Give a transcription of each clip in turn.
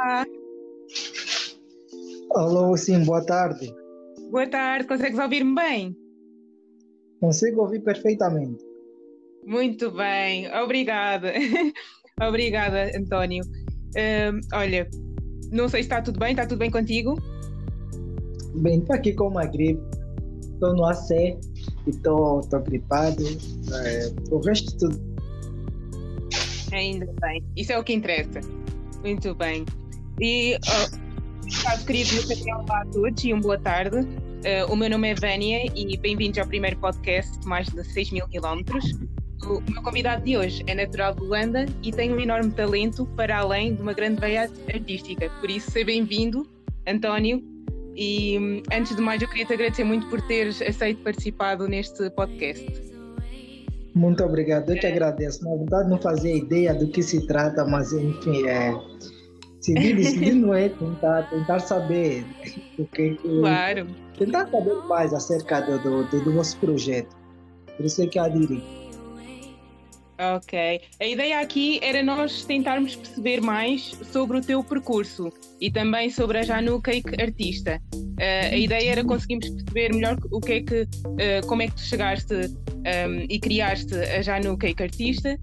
Olá. Alô, sim, boa tarde. Boa tarde, consegues ouvir-me bem? Consigo ouvir perfeitamente. Muito bem, obrigada. obrigada, António. Uh, olha, não sei se está tudo bem, está tudo bem contigo? Bem, estou aqui com uma gripe, estou no AC e estou gripado. É, o resto tudo. Ainda bem, isso é o que interessa. Muito bem. E, oh, caso querido, eu queria olá a todos e uma boa tarde. Uh, o meu nome é Vânia e bem-vindos ao primeiro podcast de mais de 6 mil quilómetros. O meu convidado de hoje é natural de Luanda e tem um enorme talento para além de uma grande veia artística. Por isso, seja bem-vindo, António. E antes de mais, eu queria te agradecer muito por teres aceito participado neste podcast. Muito obrigado, eu que agradeço. Na verdade, não fazia ideia do que se trata, mas enfim, é, seguir decidir não é tentar, tentar saber o que. Claro. Tentar saber mais acerca do, do, do nosso projeto. Por isso é que aderi. Ok. A ideia aqui era nós tentarmos perceber mais sobre o teu percurso e também sobre a Janu Cake Artista. Uh, a ideia era conseguirmos perceber melhor o que é que, uh, como é que tu chegaste um, e criaste a Janu Cake Artista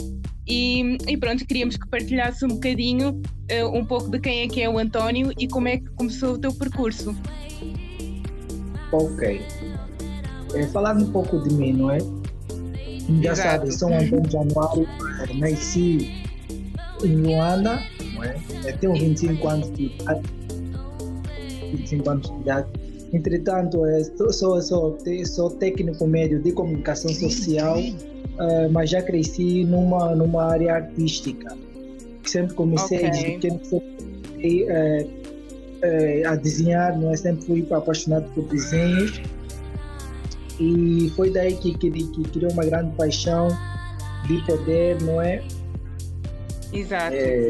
e, e, pronto, queríamos que partilhasse um bocadinho uh, um pouco de quem é que é o António e como é que começou o teu percurso. Ok. É, falando um pouco de mim, não é? Já Exato. sabe, sou Antônio Januário, nasci em Luanda, não é? Eu tenho 25 anos de idade. 25 anos de idade. Entretanto, é, sou, sou, sou técnico médio de comunicação social, uh, mas já cresci numa, numa área artística. Sempre comecei okay. uh, uh, a desenhar, não é? sempre fui apaixonado por desenhos e foi daí que, que, que criou uma grande paixão de poder, não é? Exato. É,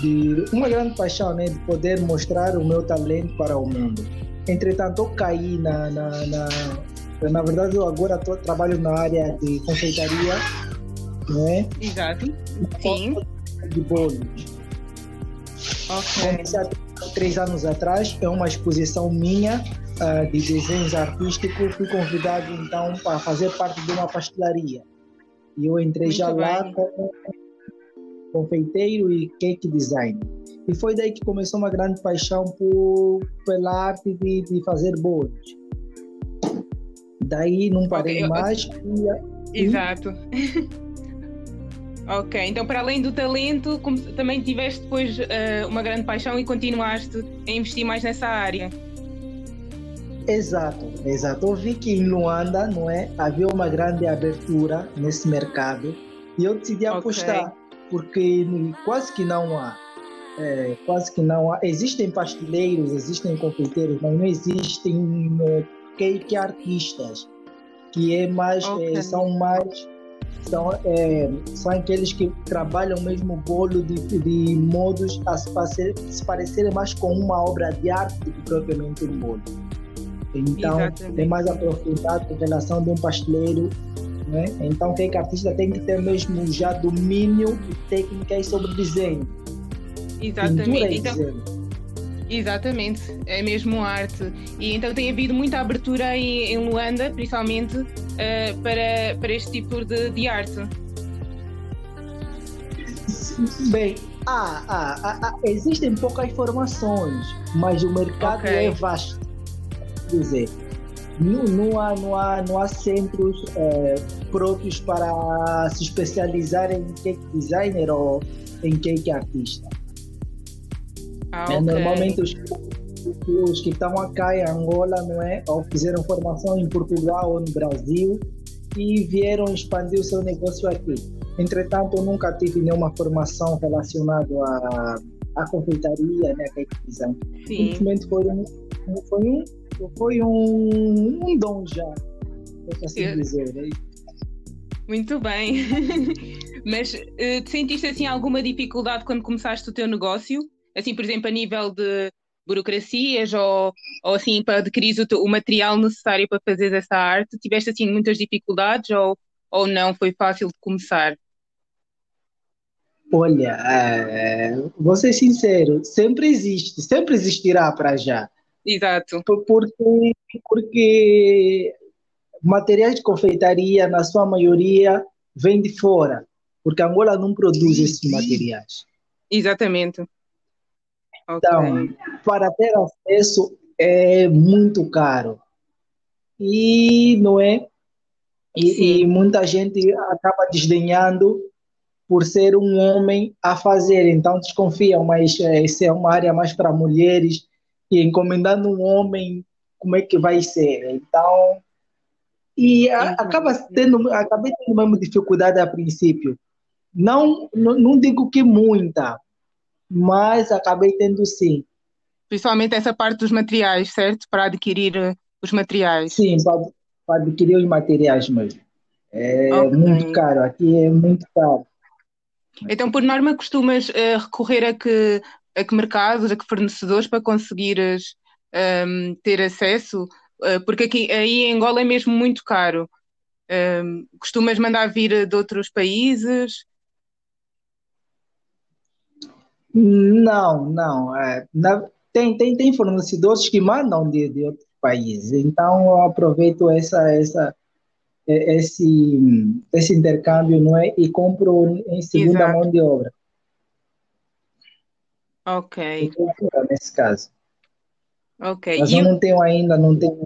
de uma grande paixão, né, de poder mostrar o meu talento para o mundo. Entretanto, eu caí na, na, na, na verdade, eu agora tô, trabalho na área de confeitaria, não é? Exato. Sim. De bolos. Ok. Comecei há três anos atrás, é uma exposição minha uh, de desenhos artísticos, fui convidado então para fazer parte de uma pastelaria. E eu entrei Muito já bem. lá como confeiteiro e cake design. E foi daí que começou uma grande paixão por, pela arte de, de fazer bolos. Daí não parei okay, mais. E... Exato. ok, então para além do talento, também tiveste depois uh, uma grande paixão e continuaste a investir mais nessa área. Exato, exato. Eu vi que em Luanda, não é, havia uma grande abertura nesse mercado e eu decidi okay. apostar porque quase que não há, é, quase que não há. Existem pasteleiros, existem confeiteiros, mas não existem é, cake artistas, que é mais, é, okay. é, são mais são, é, são aqueles que trabalham mesmo o bolo de, de modos a se, parecer, se parecerem mais com uma obra de arte do que propriamente um bolo. Então, Exatamente. é mais aprofundado em relação de um pasteleiro. Né? Então, o que artista tem que ter mesmo já domínio e técnicas sobre desenho. Exatamente. Então, exatamente, é mesmo arte. E então tem havido muita abertura aí em Luanda, principalmente, uh, para, para este tipo de, de arte. Bem, ah, ah, ah, existem poucas formações, mas o mercado okay. é vasto dizer, não, não, há, não, há, não há centros é, próprios para se especializar em cake designer ou em cake artista. Ah, é, okay. Normalmente os, os que estão aqui em Angola, não é? Ou fizeram formação em Portugal ou no Brasil e vieram expandir o seu negócio aqui. Entretanto, eu nunca tive nenhuma formação relacionada à, à confeitaria, né, cake design. Simplesmente foi um, foi um foi um, um dom já, por assim Eu... dizer. Né? Muito bem. Mas uh, sentiste assim alguma dificuldade quando começaste o teu negócio? Assim, por exemplo, a nível de burocracias ou, ou assim para adquirir o, o material necessário para fazer essa arte? Tiveste assim muitas dificuldades ou, ou não? Foi fácil de começar? Olha, é, vou ser sincero, sempre existe, sempre existirá para já. Exato. Porque, porque materiais de confeitaria, na sua maioria, vem de fora, porque Angola não produz esses materiais. Exatamente. Então, okay. para ter acesso é muito caro. E não é? E, e, muita gente acaba desdenhando por ser um homem a fazer, então desconfiam, mas essa é uma área mais para mulheres e encomendando um homem, como é que vai ser? Então, e a, acaba tendo, acabei tendo mesmo dificuldade a princípio. Não, não, não digo que muita, mas acabei tendo sim. Principalmente essa parte dos materiais, certo? Para adquirir eh, os materiais. Sim, para, para adquirir os materiais mesmo. É okay. muito caro, aqui é muito caro. Então, por norma, costumas uh, recorrer a que, a que mercados, a que fornecedores para conseguires um, ehm, ter acesso? Uh, porque aqui aí em Angola é mesmo muito caro. Um, ehm, costumas mandar vir de outros países? Não, não. É, na, tem, tem, tem fornecedores que mandam de, de outros países. Então, eu aproveito essa, essa, esse, esse intercâmbio não é? e compro em segunda Exato. mão de obra. Ok. Nesse caso. Ok. Mas e eu não tenho ainda, não tenho.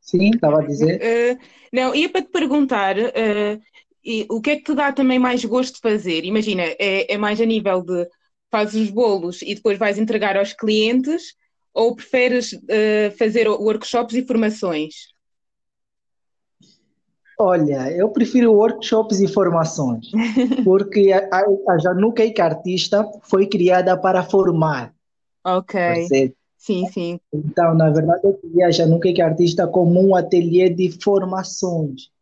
Sim, estava a dizer. Uh, não, ia para te perguntar uh, e o que é que te dá também mais gosto de fazer? Imagina, é, é mais a nível de fazes os bolos e depois vais entregar aos clientes ou preferes uh, fazer workshops e formações? Olha, eu prefiro workshops e formações, porque a, a, a Januca Artista foi criada para formar. Ok. Sim, sim. Então, na verdade, eu queria a Januca Artista como um ateliê de formações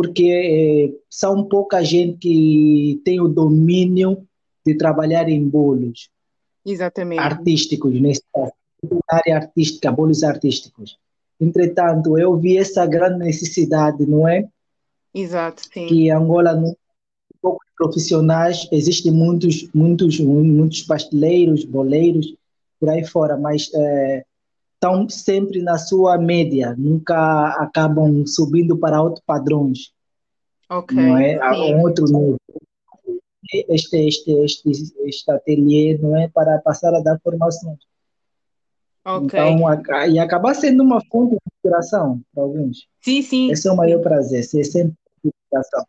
porque é, são pouca gente que tem o domínio de trabalhar em bolos. Exatamente. Artísticos, nesse caso, área artística, bolos artísticos. Entretanto, eu vi essa grande necessidade, não é? Exato, sim. Que Angola, não, poucos profissionais, existem muitos, muitos, muitos pasteleiros, boleiros, por aí fora, mas é, estão sempre na sua média, nunca acabam subindo para outros padrões. Ok. Não é? Um outro nível. Este, este, este, este ateliê não é para passar a dar formações. Ok. Então, e acabar sendo uma fonte de inspiração para alguns. Sim, sim. Esse é o maior prazer, ser sempre inspiração.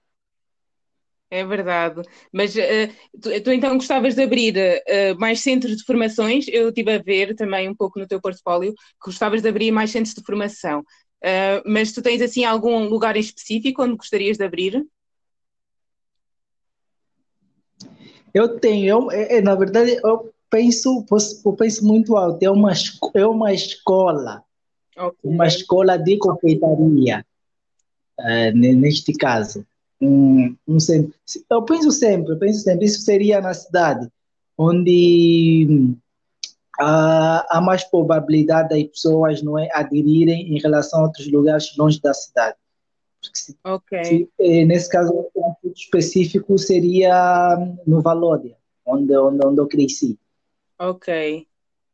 É verdade. Mas uh, tu, tu, então gostavas de abrir uh, mais centros de formações? Eu estive a ver também um pouco no teu portfólio que gostavas de abrir mais centros de formação. Uh, mas tu tens assim algum lugar em específico onde gostarias de abrir? Eu tenho, eu, é, é, na verdade, eu penso, eu penso muito alto. É uma, é uma escola, okay. uma escola de confeitaria, neste caso um, um centro. Eu penso sempre, eu penso sempre, isso seria na cidade, onde há, há mais probabilidade das pessoas não é, aderirem em relação a outros lugares longe da cidade. Se, ok. Se, eh, nesse caso, um ponto específico seria no Valódia, onde, onde, onde eu cresci. Ok,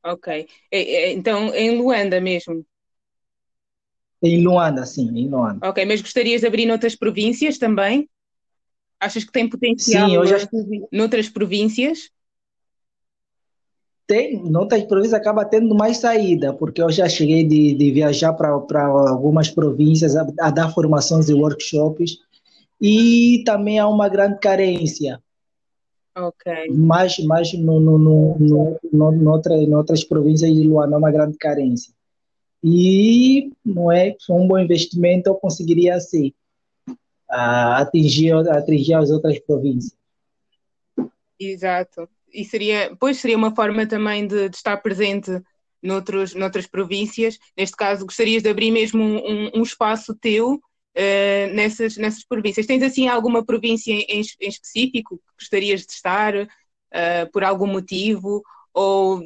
ok. Então, em Luanda mesmo? Em Luanda, sim, em Luanda. Ok, mas gostarias de abrir noutras províncias também? Achas que tem potencial sim, eu já estive... noutras províncias? Tem, noutras províncias acaba tendo mais saída, porque eu já cheguei de, de viajar para algumas províncias a, a, dar formações e workshops e também há uma grande carência. Ok. Mas, mas no, no, no, no, no, noutra, em outras províncias de Luanda há uma grande carência e não é um bom investimento eu conseguiria assim atingir atingir as outras províncias. Exato. E seria pois seria uma forma também de, de estar presente noutros, noutras províncias. Neste caso gostarias de abrir mesmo um, um espaço teu uh, nessas nessas províncias. Tens assim alguma província em, em específico que gostarias de estar uh, por algum motivo? Ou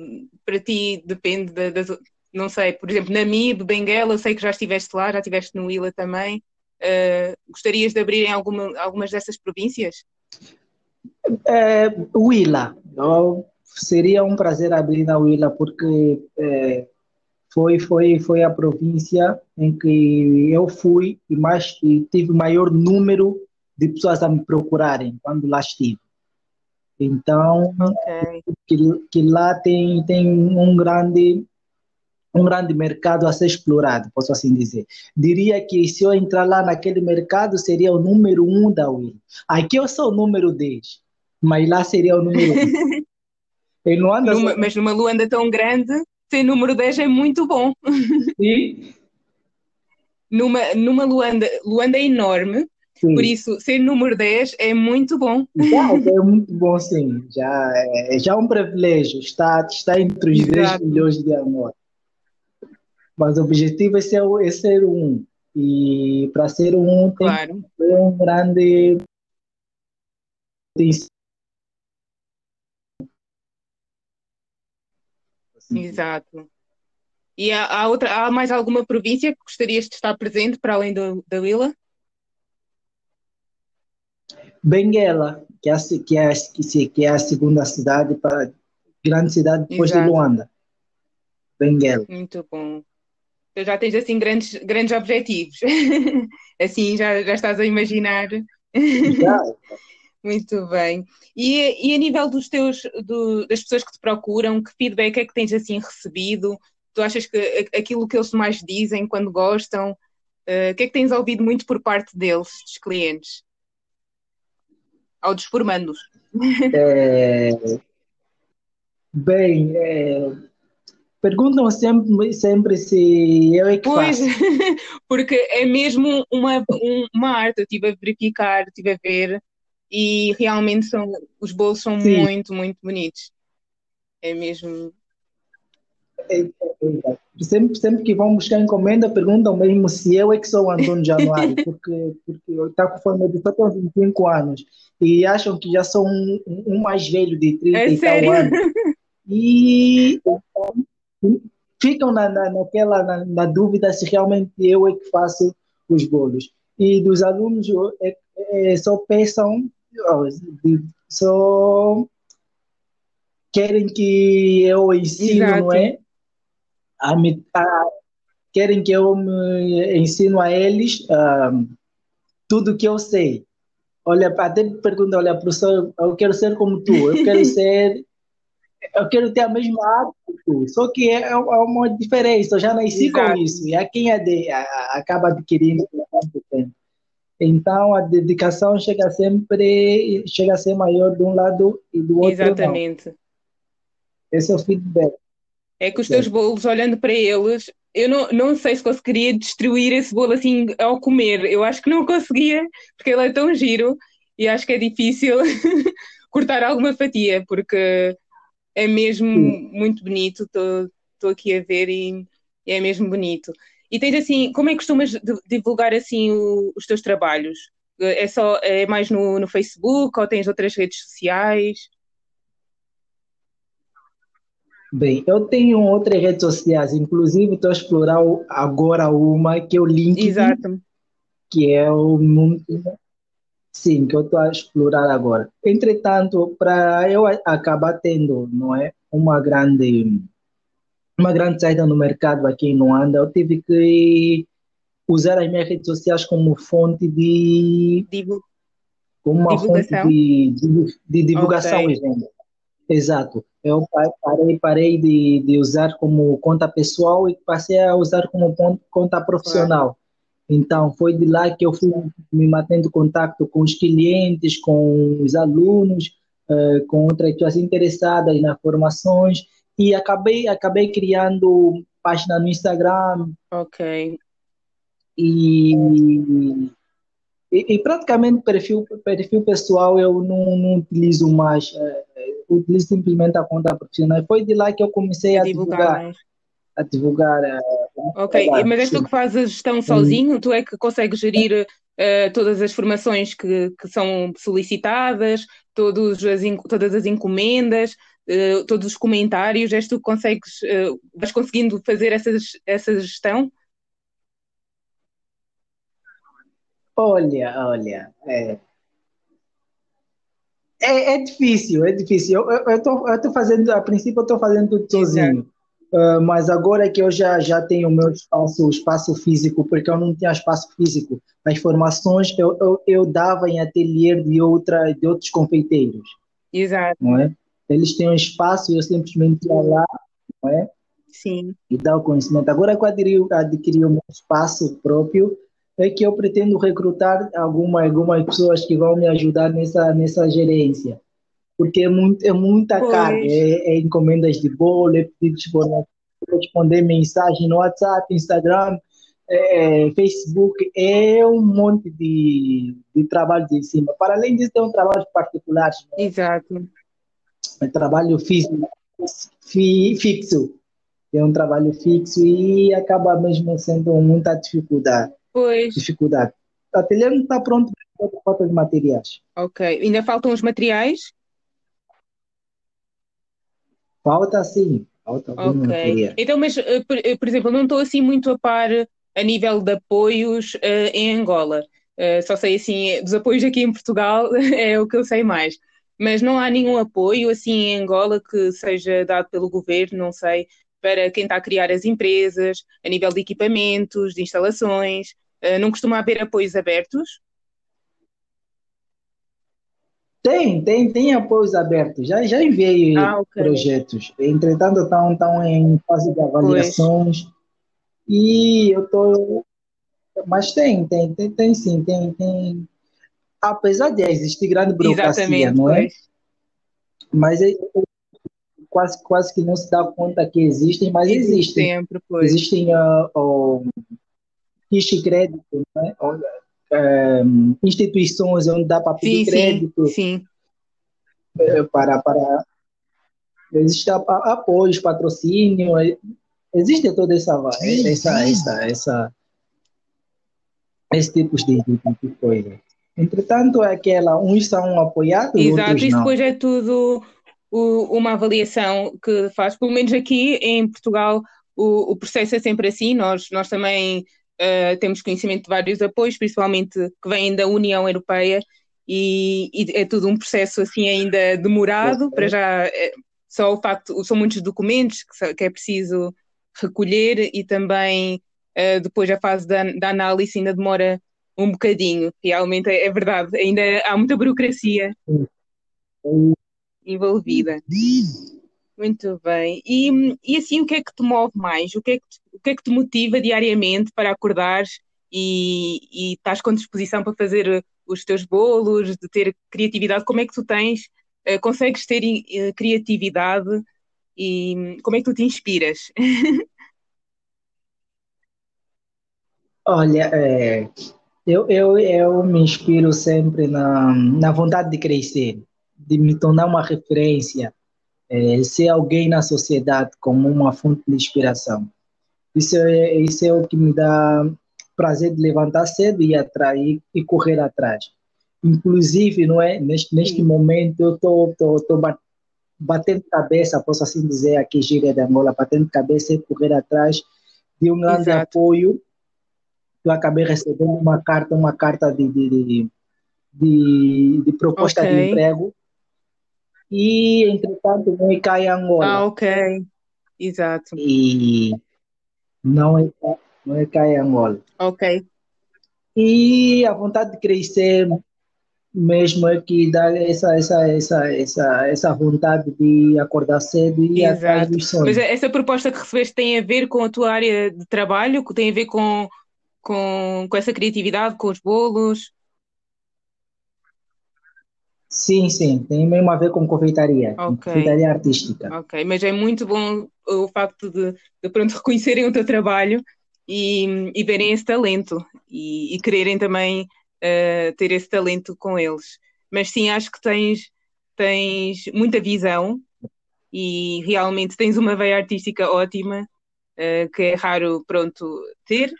para ti depende das, não sei, por exemplo, na MIB, Benguela, sei que já estiveste lá, já estiveste no Ila também. Uh, gostarias de abrir em alguma, algumas dessas províncias? É, Huila. Seria um prazer abrir na Huila, porque é, foi, foi, foi a província em que eu fui e, mais, e tive maior número de pessoas a me procurarem quando lá estive. Então, okay. que, que lá tem, tem um grande um grande mercado a ser explorado, posso assim dizer. Diria que se eu entrar lá naquele mercado, seria o número um da Will. Aqui eu sou o número 10, mas lá seria o número um. numa, mas numa Luanda tão grande, ser número 10 é muito bom. Sim. numa, numa Luanda, Luanda é enorme, sim. por isso ser número 10 é muito bom. Já, é muito bom, sim. Já é, já é um privilégio estar, estar entre os Exato. 10 milhões de amor. Mas o objetivo é ser, é ser um. E para ser um, tem claro. que ter um grande. Exato. E há, há, outra, há mais alguma província que gostarias de estar presente para além do, da Willa? Benguela, que é, que, é, que é a segunda cidade, para, grande cidade depois Exato. de Luanda. Benguela. Muito bom. Tu já tens assim grandes, grandes objetivos. assim já, já estás a imaginar. Muito bem. E, e a nível dos teus, do, das pessoas que te procuram, que feedback é que tens assim recebido? Tu achas que aquilo que eles mais dizem quando gostam, uh, o que é que tens ouvido muito por parte deles, dos clientes? Ao dos formandos? É... Bem, é... perguntam sempre, sempre se eu é que pois, faço. porque é mesmo uma, uma arte, eu estive a verificar, estive a ver, e realmente são, os bolos são Sim. muito, muito bonitos. É mesmo. É, é, é, sempre, sempre que vão buscar encomenda, perguntam mesmo se eu é que sou o Antônio Januário, porque, porque eu estou com fome de só tenho 25 anos e acham que já sou um, um mais velho de 30 é e sério? tal anos. E ficam na, na, naquela na, na, dúvida se realmente eu é que faço os bolos. E dos alunos é, é, só pensam só querem que eu ensino, Exato. não é? A, a, querem que eu me ensino a eles um, tudo que eu sei. Olha, até me perguntam, olha, professor, eu quero ser como tu, eu quero ser, eu quero ter a mesma tu, só que é, é uma diferença, eu já nasci Exato. com isso, e a quem é de, a, acaba adquirindo. Então a dedicação chega sempre chega a ser maior de um lado e do outro. Exatamente. Não. Esse é o feedback. É que os teus bolos, olhando para eles, eu não, não sei se conseguiria destruir esse bolo assim ao comer. Eu acho que não conseguia, porque ele é tão giro e acho que é difícil cortar alguma fatia, porque é mesmo Sim. muito bonito. Estou aqui a ver e é mesmo bonito. E tens assim, como é que costumas divulgar assim o, os teus trabalhos? É só é mais no, no Facebook ou tens outras redes sociais? Bem, eu tenho outras redes sociais, inclusive estou a explorar agora uma que é o LinkedIn, Exato. que é o sim, que eu estou a explorar agora. Entretanto, para eu acabar tendo, não é, uma grande uma grande saída no mercado aqui em Luanda, eu tive que usar as minhas redes sociais como fonte de. como uma divulgação. fonte de, de, de divulgação okay. e venda. Exato. Eu parei, parei de, de usar como conta pessoal e passei a usar como conta profissional. Então, foi de lá que eu fui me mantendo contato com os clientes, com os alunos, uh, com outras pessoas interessadas nas formações e acabei acabei criando página no Instagram. Ok. E, e, e praticamente perfil perfil pessoal eu não, não utilizo mais, é, utilizo simplesmente a conta profissional. Foi de lá que eu comecei a, divulgar. divulgar a divulgar. Ok, mas és tu que fazes a gestão sozinho? Tu é que consegues gerir uh, todas as formações que, que são solicitadas, todos as, todas as encomendas, uh, todos os comentários, és tu que consegues, uh, vais conseguindo fazer essa, essa gestão? Olha, olha, é, é, é difícil, é difícil. Eu estou eu, tô fazendo, a princípio, eu estou fazendo tudo sozinho. Uh, mas agora que eu já, já tenho o meu espaço, espaço físico, porque eu não tinha espaço físico, as formações eu, eu, eu dava em ateliê de, outra, de outros confeiteiros. Exato. Não é? Eles têm um espaço e eu simplesmente ia lá, não é? Sim. E dar o conhecimento. Agora que eu adquiri, adquiri o meu espaço próprio, é que eu pretendo recrutar alguma, algumas pessoas que vão me ajudar nessa, nessa gerência. Porque é, muito, é muita pois. carga, é, é, encomendas de bolo, é pedidos por responder mensagem no WhatsApp, Instagram, é, Facebook, é um monte de, de trabalho de cima. Para além disso, tem um trabalho particular. Né? Exato. É trabalho físico, fixo. É um trabalho fixo e acaba mesmo sendo muita dificuldade. Pois. Dificuldade. O ateliê não está pronto por falta de materiais. Ok. Ainda faltam os materiais? Falta sim. Falta ok. Materiais. Então, mas, eh, por, eh, por exemplo, não estou assim muito a par a nível de apoios uh, em Angola. Uh, só sei assim, dos apoios aqui em Portugal é o que eu sei mais. Mas não há nenhum apoio assim em Angola que seja dado pelo governo, não sei, para quem está a criar as empresas, a nível de equipamentos, de instalações. Uh, não costuma haver apoios abertos? Tem, tem, tem apoios abertos. Já, já enviei ah, okay. projetos. Entretanto, estão, estão em fase de avaliações. Pois. E eu tô. Mas tem, tem, tem, tem sim, tem, tem. Apesar de existir grande burocracia, Exatamente, não é? Pois. Mas é, quase, quase que não se dá conta que existem, mas Existe existem. Sempre, pois. Existem uh, uh, de crédito, né? Uh, instituições onde dá para pedir sim, crédito. Sim, sim. Eh, para, para existem apoios, patrocínio, existe toda essa essa essa, essa esse tipo de, de, coisa. Entretanto, é aquela, uns são apoiados, Exato, outros não. depois é tudo o, uma avaliação que faz, pelo menos aqui em Portugal, o, o processo é sempre assim, nós, nós também uh, temos conhecimento de vários apoios, principalmente que vêm da União Europeia, e, e é tudo um processo assim ainda demorado, para já é, só o facto, são muitos documentos que, que é preciso recolher e também uh, depois a fase da, da, análise ainda demora um bocadinho. Realmente é, é verdade, ainda há muita burocracia envolvida. Muito bem. E, e assim, o que é que te move mais? O que é que te, o que é que te motiva diariamente para acordares e, e estás com disposição para fazer os teus bolos, de ter criatividade? Como é que tu tens, uh, consegues ter uh, criatividade e como é que tu te inspiras? Olha, é, eu, eu, eu me inspiro sempre na, na vontade de crescer, de me tornar uma referência, é, ser alguém na sociedade como uma fonte de inspiração. Isso é, isso é o que me dá prazer de levantar cedo e atrair e correr atrás. Inclusive, não é neste, neste momento eu estou tô, tô, tô batendo cabeça, posso assim dizer, aqui gíria de Angola, batendo cabeça e correr atrás de um grande Exato. apoio. Eu acabei recebendo uma carta, uma carta de, de, de, de proposta okay. de emprego. E, entretanto, não é cai Angola. Ah, ok. Exato. E não é, não é cai Angola. Ok. E a vontade de crescer mesmo é que dá essa, essa, essa, essa, essa vontade de acordar cedo e ir atrás dos sonhos. Mas essa proposta que recebeste tem a ver com a tua área de trabalho, tem a ver com, com, com essa criatividade, com os bolos? Sim, sim, tem mesmo a ver com confeitaria, okay. confeitaria artística. Ok, mas é muito bom o facto de, de pronto reconhecerem o teu trabalho e, e verem esse talento e, e quererem também uh, ter esse talento com eles. Mas sim, acho que tens, tens muita visão e realmente tens uma veia artística ótima, uh, que é raro, pronto, ter.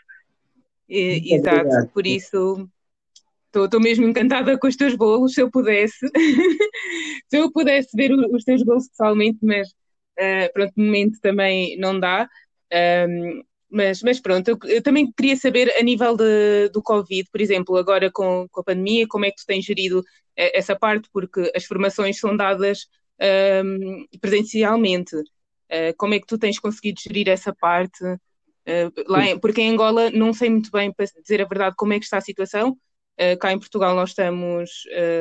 E, exato, por isso estou mesmo encantada com os teus bolos, se eu pudesse, se eu pudesse ver os teus bolos pessoalmente, mas uh, pronto, no momento também não dá. Um, mas, mas pronto, eu, eu, também queria saber a nível de, do Covid, por exemplo, agora com, com, a pandemia, como é que tu tens gerido eh, essa parte, porque as formações são dadas um, presencialmente. Uh, como é que tu tens conseguido gerir essa parte? Uh, lá em, porque em Angola não sei muito bem, para dizer a verdade, como é que está a situação. Uh, cá em Portugal nós estamos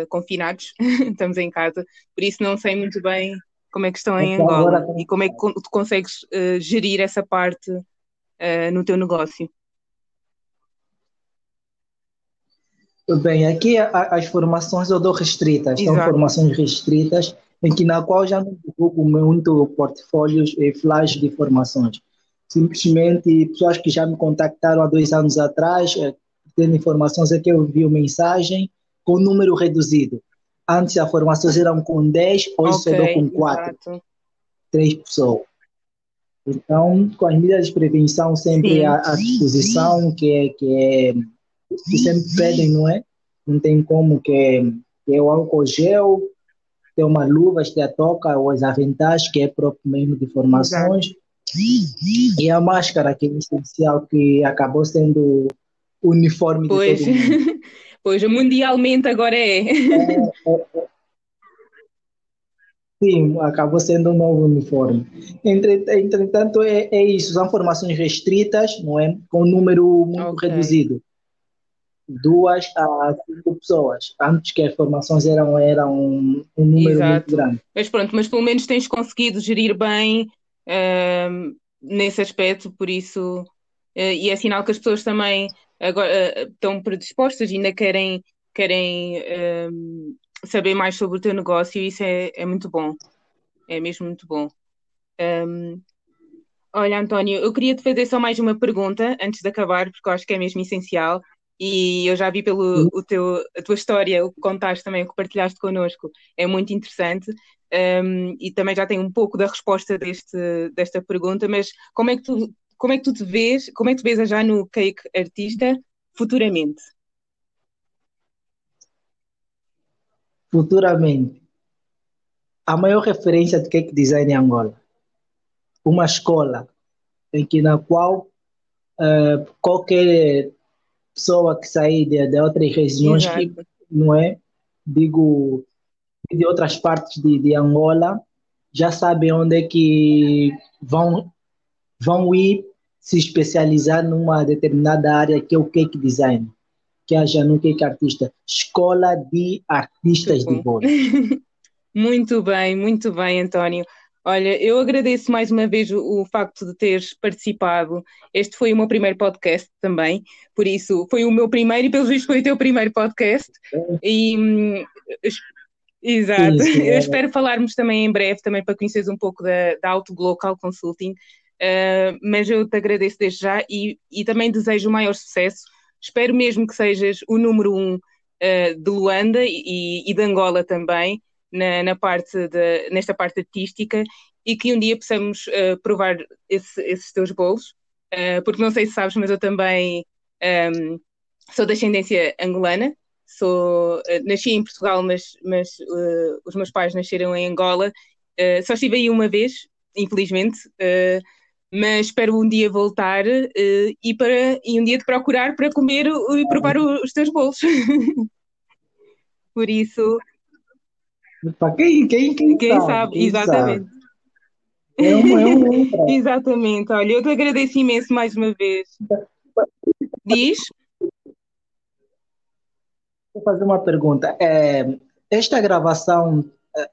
confinados, estamos em casa, por isso não sei muito bem como é que estão em Angola e como é que tu consegues gerir essa parte uh, no teu negócio? Bem, aqui as formações eu dou restritas, Exato. são formações restritas, em que na qual já não divulgo muito portfólios e flash de formações. Simplesmente pessoas que já me contactaram há dois anos atrás, eh, tendo informações, é que eu vi mensagem com número reduzido. Antes as formações eram com 10, hoje okay, só dou com 4. Exato. 3 pessoas. Então, com as medidas de prevenção sempre à, à, disposição, que é, que é que sempre pedem, não é? Não tem como que é, que é o álcool gel, tem uma luva, que a toca, os aventais, que é próprio mesmo de formações, Exato. e a máscara, que é essencial, que acabou sendo uniforme pois. de todo mundo. pois, mundialmente agora é. é, é, é Sim, acabou sendo um novo uniforme. Entretanto, é, é isso, são formações restritas, não é? Com um número muito okay. reduzido. Duas a cinco pessoas. Antes que as formações eram, eram um, um número Exato. muito grande. Mas pronto, mas pelo menos tens conseguido gerir bem uh, nesse aspecto, por isso, e é sinal que as pessoas também agora uh, estão predispostas, ainda querem, querem saber mais sobre o teu negócio e isso é, é muito bom. É mesmo muito bom. Um, olha, António, eu queria te fazer só mais uma pergunta antes de acabar, porque eu acho que é mesmo essencial. E eu já vi pelo o teu, a tua história, o que contaste também, o que partilhaste connosco, é muito interessante. Um, e também já tenho um pouco da resposta deste, desta pergunta, mas como é que tu, como é que tu te vês, como é que tu vês já no Cake Artista futuramente? futuramente a maior referência de cake design em Angola. Uma escola em que na qual uh, qualquer pessoa que sair de, de outras regiões, que, não é? Digo, de outras partes de, de Angola, já sabem onde é que vão, vão ir se especializar numa determinada área que é o cake design que haja no que artista, Escola de Artistas de Bolo. muito bem, muito bem, António. Olha, eu agradeço mais uma vez o, o, facto de teres participado. Este foi o meu primeiro podcast também, por isso foi o meu primeiro e pelos vistos foi o teu primeiro podcast. E hum, exato. Sim, sim, é. Eu espero falarmos também em breve também para conheceres um pouco da, da Auto Local Consulting. Uh, mas eu te agradeço desde já e, e também desejo o maior sucesso. Espero mesmo que sejas o número um uh, de Luanda e, e, de Angola também, na, na parte de, nesta parte artística, e que um dia possamos uh, provar esse, esses teus bolos, porque não sei se sabes, mas eu também um, sou de ascendência angolana, sou, nasci em Portugal, mas, mas os meus pais nasceram em Angola. só estive aí uma vez, infelizmente, mas espero um dia voltar uh, e, para, e um dia te procurar para comer e provar os teus bolos. Por isso. Para quem, quem, quem, quem sabe, sabe quem exatamente. Sabe. É um, é um... exatamente, olha, eu te agradeço imenso mais uma vez. Diz? Vou fazer uma pergunta. É, esta gravação é,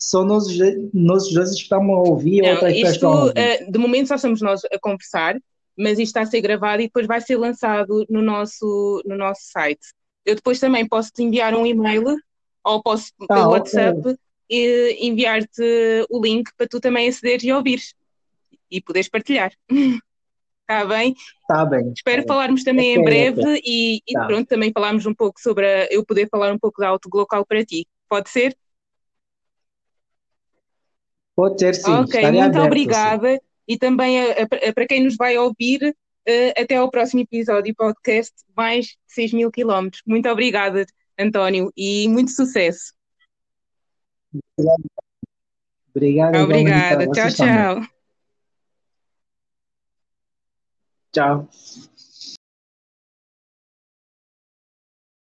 só nós, nós dois estamos a ouvir não, outras isto, pessoas uh, de momento só estamos nós a conversar, mas isto está a ser gravado e depois vai ser lançado no nosso, no nosso site. Eu depois também posso te enviar um e-mail ou posso ah, pelo WhatsApp okay. e enviar-te o link para tu também acederes e ouvires e poderes partilhar. Está bem? Está bem. Espero tá falarmos também okay, em breve okay. e, e tá. pronto, também falarmos um pouco sobre a, eu poder falar um pouco da autoglocal para ti. Pode ser? Pode sim. Ok, muito aberto, obrigada. Sim. E também a, a, a, para quem nos vai ouvir, uh, até ao próximo episódio podcast Mais de 6 mil quilómetros. Muito obrigada, António, e muito sucesso. Obrigado. Obrigada. Tchau, tchau. Tchau.